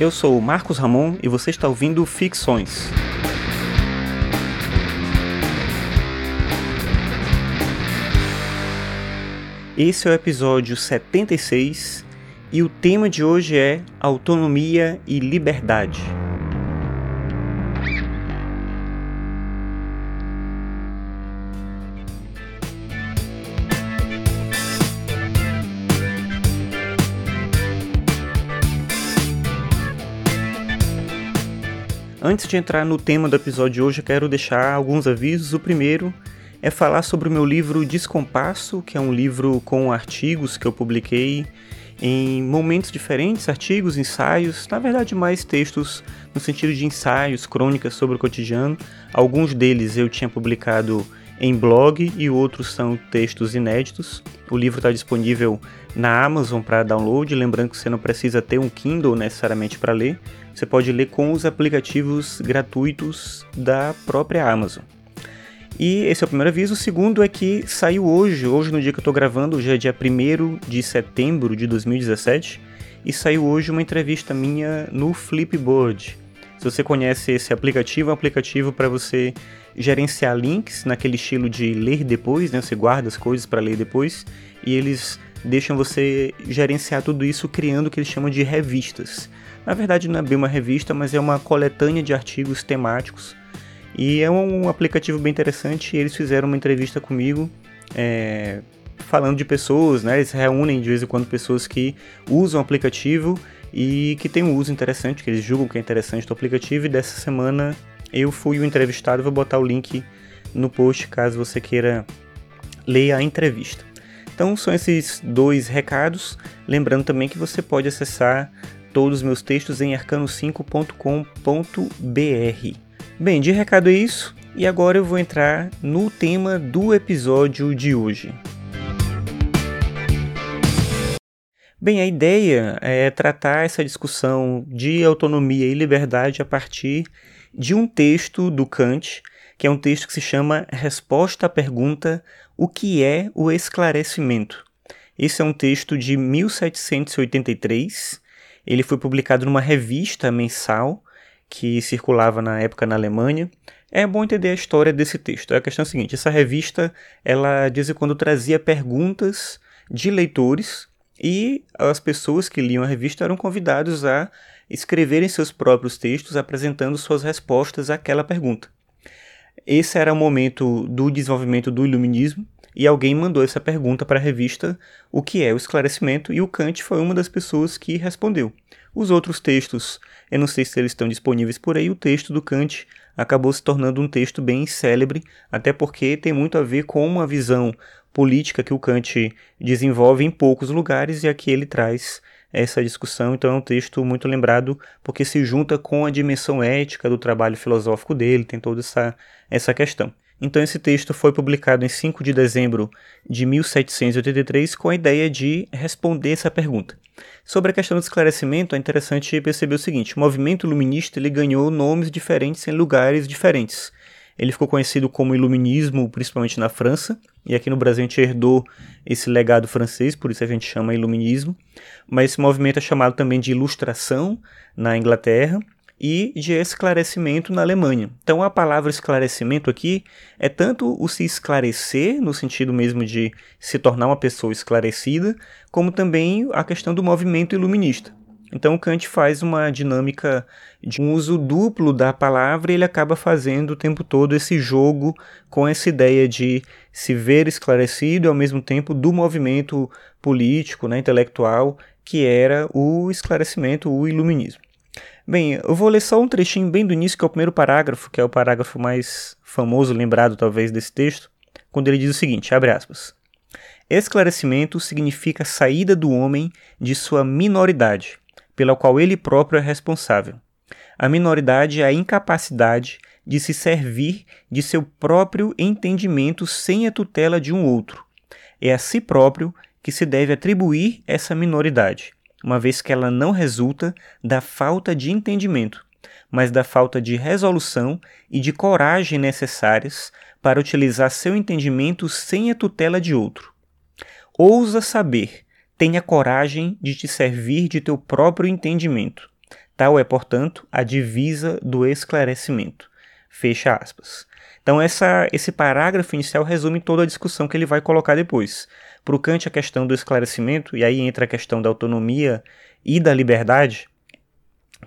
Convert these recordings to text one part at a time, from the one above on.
Eu sou o Marcos Ramon e você está ouvindo Ficções. Esse é o episódio 76 e o tema de hoje é autonomia e liberdade. Antes de entrar no tema do episódio de hoje, eu quero deixar alguns avisos. O primeiro é falar sobre o meu livro Descompasso, que é um livro com artigos que eu publiquei em momentos diferentes, artigos, ensaios, na verdade mais textos no sentido de ensaios, crônicas sobre o cotidiano. Alguns deles eu tinha publicado em blog e outros são textos inéditos. O livro está disponível na Amazon para download, lembrando que você não precisa ter um Kindle necessariamente para ler. Você pode ler com os aplicativos gratuitos da própria Amazon. E esse é o primeiro aviso. O segundo é que saiu hoje, hoje no dia que eu estou gravando, hoje é dia 1 de setembro de 2017, e saiu hoje uma entrevista minha no Flipboard. Se você conhece esse aplicativo, é um aplicativo para você gerenciar links naquele estilo de ler depois, né? Você guarda as coisas para ler depois e eles deixam você gerenciar tudo isso criando o que eles chamam de revistas. Na verdade, não é bem uma revista, mas é uma coletânea de artigos temáticos. E é um aplicativo bem interessante. eles fizeram uma entrevista comigo, é, falando de pessoas, né? Eles reúnem de vez em quando pessoas que usam o aplicativo e que tem um uso interessante, que eles julgam que é interessante do aplicativo. E dessa semana eu fui o entrevistado. Vou botar o link no post caso você queira ler a entrevista. Então são esses dois recados. Lembrando também que você pode acessar todos os meus textos em arcano5.com.br. Bem, de recado é isso, e agora eu vou entrar no tema do episódio de hoje. Bem, a ideia é tratar essa discussão de autonomia e liberdade a partir de um texto do Kant, que é um texto que se chama Resposta à pergunta: O que é o esclarecimento? Esse é um texto de 1783 ele foi publicado numa revista mensal que circulava na época na Alemanha. É bom entender a história desse texto. A questão é a seguinte: essa revista, ela de quando trazia perguntas de leitores e as pessoas que liam a revista eram convidados a escreverem seus próprios textos apresentando suas respostas àquela pergunta. Esse era o momento do desenvolvimento do iluminismo e alguém mandou essa pergunta para a revista O que é o esclarecimento? e o Kant foi uma das pessoas que respondeu. Os outros textos, eu não sei se eles estão disponíveis por aí, o texto do Kant acabou se tornando um texto bem célebre, até porque tem muito a ver com uma visão política que o Kant desenvolve em poucos lugares e aqui ele traz essa discussão. Então é um texto muito lembrado porque se junta com a dimensão ética do trabalho filosófico dele, tem toda essa, essa questão. Então, esse texto foi publicado em 5 de dezembro de 1783 com a ideia de responder essa pergunta. Sobre a questão do esclarecimento, é interessante perceber o seguinte: o movimento iluminista ele ganhou nomes diferentes em lugares diferentes. Ele ficou conhecido como iluminismo, principalmente na França, e aqui no Brasil a gente herdou esse legado francês, por isso a gente chama iluminismo. Mas esse movimento é chamado também de ilustração na Inglaterra, e de esclarecimento na Alemanha. Então a palavra esclarecimento aqui é tanto o se esclarecer, no sentido mesmo de se tornar uma pessoa esclarecida, como também a questão do movimento iluminista. Então Kant faz uma dinâmica de um uso duplo da palavra e ele acaba fazendo o tempo todo esse jogo com essa ideia de se ver esclarecido e ao mesmo tempo do movimento político, né, intelectual, que era o esclarecimento, o iluminismo. Bem, eu vou ler só um trechinho bem do início, que é o primeiro parágrafo, que é o parágrafo mais famoso, lembrado talvez desse texto, quando ele diz o seguinte, abre aspas. Esclarecimento significa saída do homem de sua minoridade, pela qual ele próprio é responsável. A minoridade é a incapacidade de se servir de seu próprio entendimento sem a tutela de um outro. É a si próprio que se deve atribuir essa minoridade uma vez que ela não resulta da falta de entendimento, mas da falta de resolução e de coragem necessárias para utilizar seu entendimento sem a tutela de outro. Ousa saber, tenha coragem de te servir de teu próprio entendimento. Tal é, portanto, a divisa do esclarecimento. Fecha aspas. Então, essa, esse parágrafo inicial resume toda a discussão que ele vai colocar depois. Para o Kant, a questão do esclarecimento, e aí entra a questão da autonomia e da liberdade,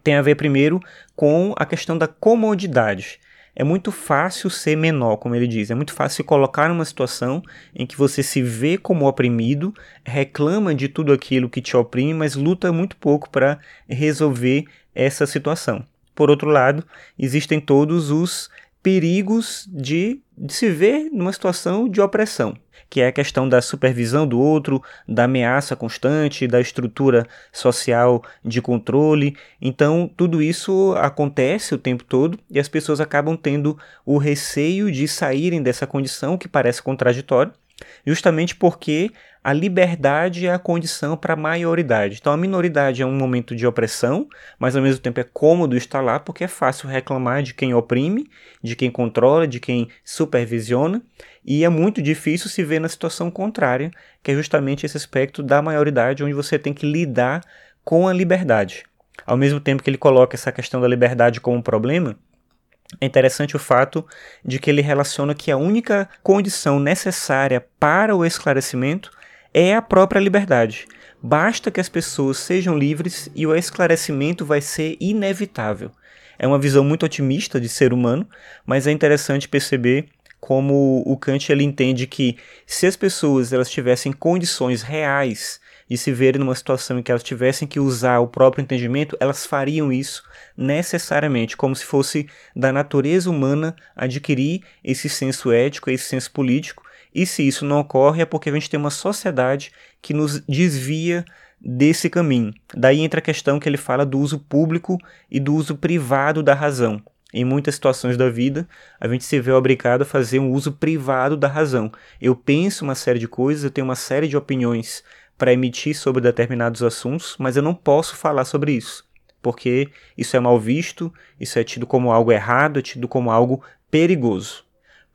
tem a ver primeiro com a questão da comodidade. É muito fácil ser menor, como ele diz. É muito fácil se colocar numa situação em que você se vê como oprimido, reclama de tudo aquilo que te oprime, mas luta muito pouco para resolver essa situação. Por outro lado, existem todos os perigos de, de se ver numa situação de opressão que é a questão da supervisão do outro, da ameaça constante, da estrutura social de controle. Então, tudo isso acontece o tempo todo e as pessoas acabam tendo o receio de saírem dessa condição que parece contraditória, justamente porque a liberdade é a condição para a maioridade. Então a minoridade é um momento de opressão, mas ao mesmo tempo é cômodo estar lá porque é fácil reclamar de quem oprime, de quem controla, de quem supervisiona, e é muito difícil se ver na situação contrária, que é justamente esse aspecto da maioridade onde você tem que lidar com a liberdade. Ao mesmo tempo que ele coloca essa questão da liberdade como um problema, é interessante o fato de que ele relaciona que a única condição necessária para o esclarecimento é a própria liberdade. Basta que as pessoas sejam livres e o esclarecimento vai ser inevitável. É uma visão muito otimista de ser humano, mas é interessante perceber como o Kant ele entende que se as pessoas elas tivessem condições reais de se verem numa situação em que elas tivessem que usar o próprio entendimento, elas fariam isso necessariamente, como se fosse da natureza humana adquirir esse senso ético, esse senso político, e se isso não ocorre é porque a gente tem uma sociedade que nos desvia desse caminho. Daí entra a questão que ele fala do uso público e do uso privado da razão. Em muitas situações da vida, a gente se vê obrigado a fazer um uso privado da razão. Eu penso uma série de coisas, eu tenho uma série de opiniões para emitir sobre determinados assuntos, mas eu não posso falar sobre isso, porque isso é mal visto, isso é tido como algo errado, é tido como algo perigoso.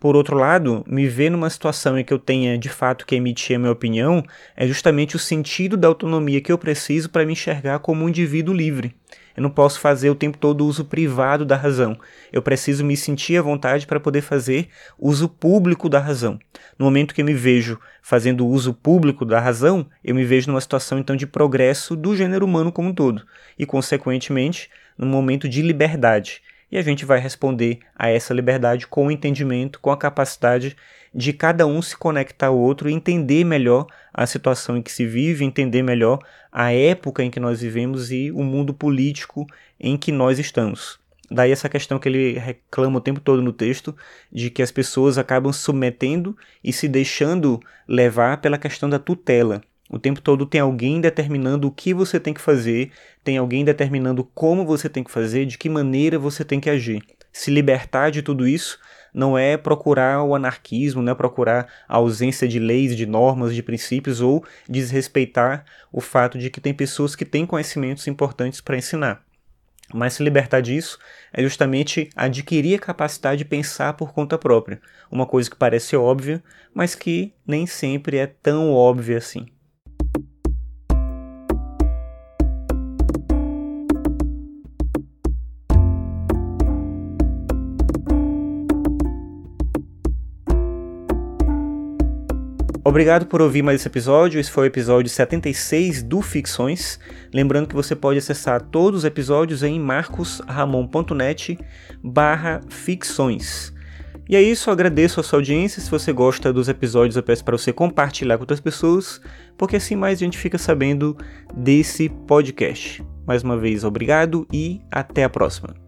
Por outro lado, me ver numa situação em que eu tenha de fato que emitir a minha opinião é justamente o sentido da autonomia que eu preciso para me enxergar como um indivíduo livre. Eu não posso fazer o tempo todo uso privado da razão. Eu preciso me sentir à vontade para poder fazer uso público da razão. No momento que eu me vejo fazendo uso público da razão, eu me vejo numa situação então de progresso do gênero humano como um todo e, consequentemente, num momento de liberdade e a gente vai responder a essa liberdade com o entendimento, com a capacidade de cada um se conectar ao outro entender melhor a situação em que se vive, entender melhor a época em que nós vivemos e o mundo político em que nós estamos. Daí essa questão que ele reclama o tempo todo no texto, de que as pessoas acabam submetendo e se deixando levar pela questão da tutela. O tempo todo tem alguém determinando o que você tem que fazer, tem alguém determinando como você tem que fazer, de que maneira você tem que agir. Se libertar de tudo isso não é procurar o anarquismo, não é procurar a ausência de leis, de normas, de princípios ou desrespeitar o fato de que tem pessoas que têm conhecimentos importantes para ensinar. Mas se libertar disso é justamente adquirir a capacidade de pensar por conta própria, uma coisa que parece óbvia, mas que nem sempre é tão óbvia assim. Obrigado por ouvir mais esse episódio. Esse foi o episódio 76 do Ficções. Lembrando que você pode acessar todos os episódios em marcosramon.net barra ficções. E é isso, agradeço a sua audiência. Se você gosta dos episódios, eu peço para você compartilhar com outras pessoas, porque assim mais gente fica sabendo desse podcast. Mais uma vez, obrigado e até a próxima.